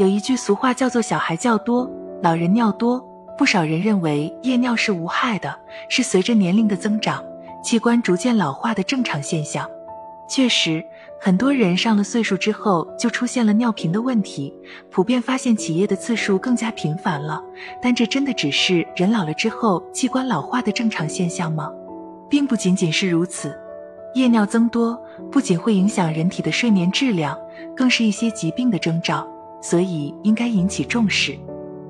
有一句俗话叫做“小孩较多，老人尿多”。不少人认为夜尿是无害的，是随着年龄的增长，器官逐渐老化的正常现象。确实，很多人上了岁数之后就出现了尿频的问题，普遍发现起夜的次数更加频繁了。但这真的只是人老了之后器官老化的正常现象吗？并不仅仅是如此。夜尿增多不仅会影响人体的睡眠质量，更是一些疾病的征兆，所以应该引起重视。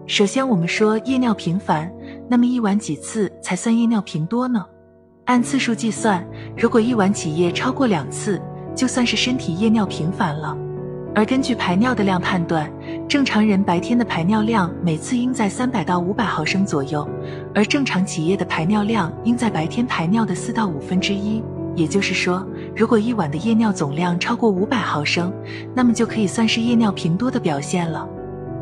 首先，我们说夜尿频繁，那么一晚几次才算夜尿频多呢？按次数计算，如果一晚起夜超过两次，就算是身体夜尿频繁了。而根据排尿的量判断，正常人白天的排尿量每次应在三百到五百毫升左右，而正常起夜的排尿量应在白天排尿的四到五分之一。也就是说，如果一晚的夜尿总量超过五百毫升，那么就可以算是夜尿频多的表现了。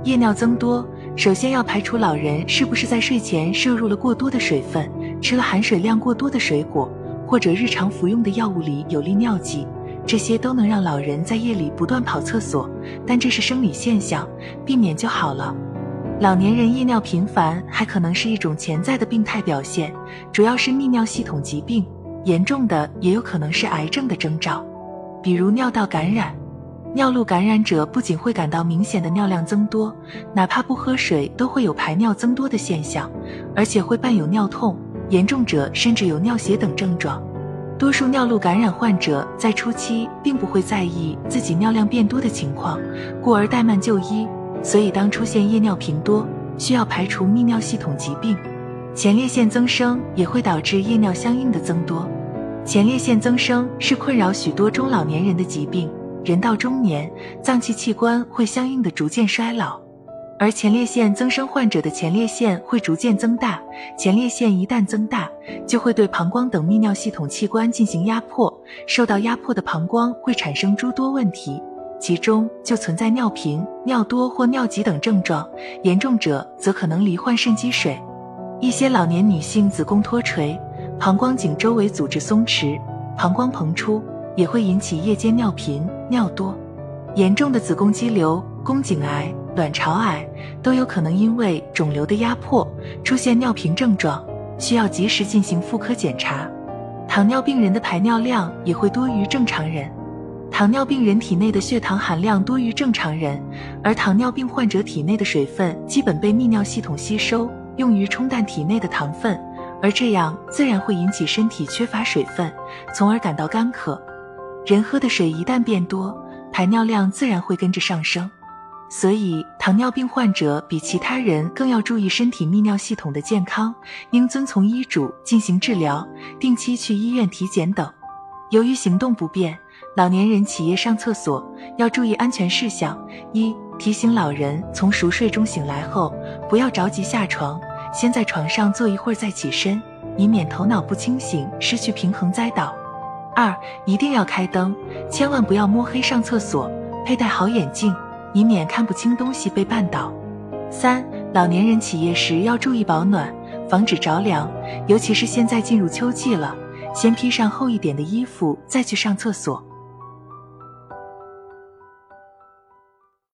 夜尿增多。首先要排除老人是不是在睡前摄入了过多的水分，吃了含水量过多的水果，或者日常服用的药物里有利尿剂，这些都能让老人在夜里不断跑厕所，但这是生理现象，避免就好了。老年人夜尿频繁还可能是一种潜在的病态表现，主要是泌尿系统疾病，严重的也有可能是癌症的征兆，比如尿道感染。尿路感染者不仅会感到明显的尿量增多，哪怕不喝水都会有排尿增多的现象，而且会伴有尿痛，严重者甚至有尿血等症状。多数尿路感染患者在初期并不会在意自己尿量变多的情况，故而怠慢就医。所以当出现夜尿频多，需要排除泌尿系统疾病。前列腺增生也会导致夜尿相应的增多。前列腺增生是困扰许多中老年人的疾病。人到中年，脏器器官会相应的逐渐衰老，而前列腺增生患者的前列腺会逐渐增大。前列腺一旦增大，就会对膀胱等泌尿系统器官进行压迫。受到压迫的膀胱会产生诸多问题，其中就存在尿频、尿多或尿急等症状，严重者则可能罹患肾积水。一些老年女性子宫脱垂，膀胱颈周围组织松弛，膀胱膨出。也会引起夜间尿频、尿多，严重的子宫肌瘤、宫颈癌、卵巢癌都有可能因为肿瘤的压迫出现尿频症状，需要及时进行妇科检查。糖尿病人的排尿量也会多于正常人，糖尿病人体内的血糖含量多于正常人，而糖尿病患者体内的水分基本被泌尿系统吸收，用于冲淡体内的糖分，而这样自然会引起身体缺乏水分，从而感到干渴。人喝的水一旦变多，排尿量自然会跟着上升，所以糖尿病患者比其他人更要注意身体泌尿系统的健康，应遵从医嘱进行治疗，定期去医院体检等。由于行动不便，老年人起夜上厕所要注意安全事项：一、提醒老人从熟睡中醒来后，不要着急下床，先在床上坐一会儿再起身，以免头脑不清醒，失去平衡栽倒。二一定要开灯，千万不要摸黑上厕所，佩戴好眼镜，以免看不清东西被绊倒。三老年人起夜时要注意保暖，防止着凉，尤其是现在进入秋季了，先披上厚一点的衣服再去上厕所。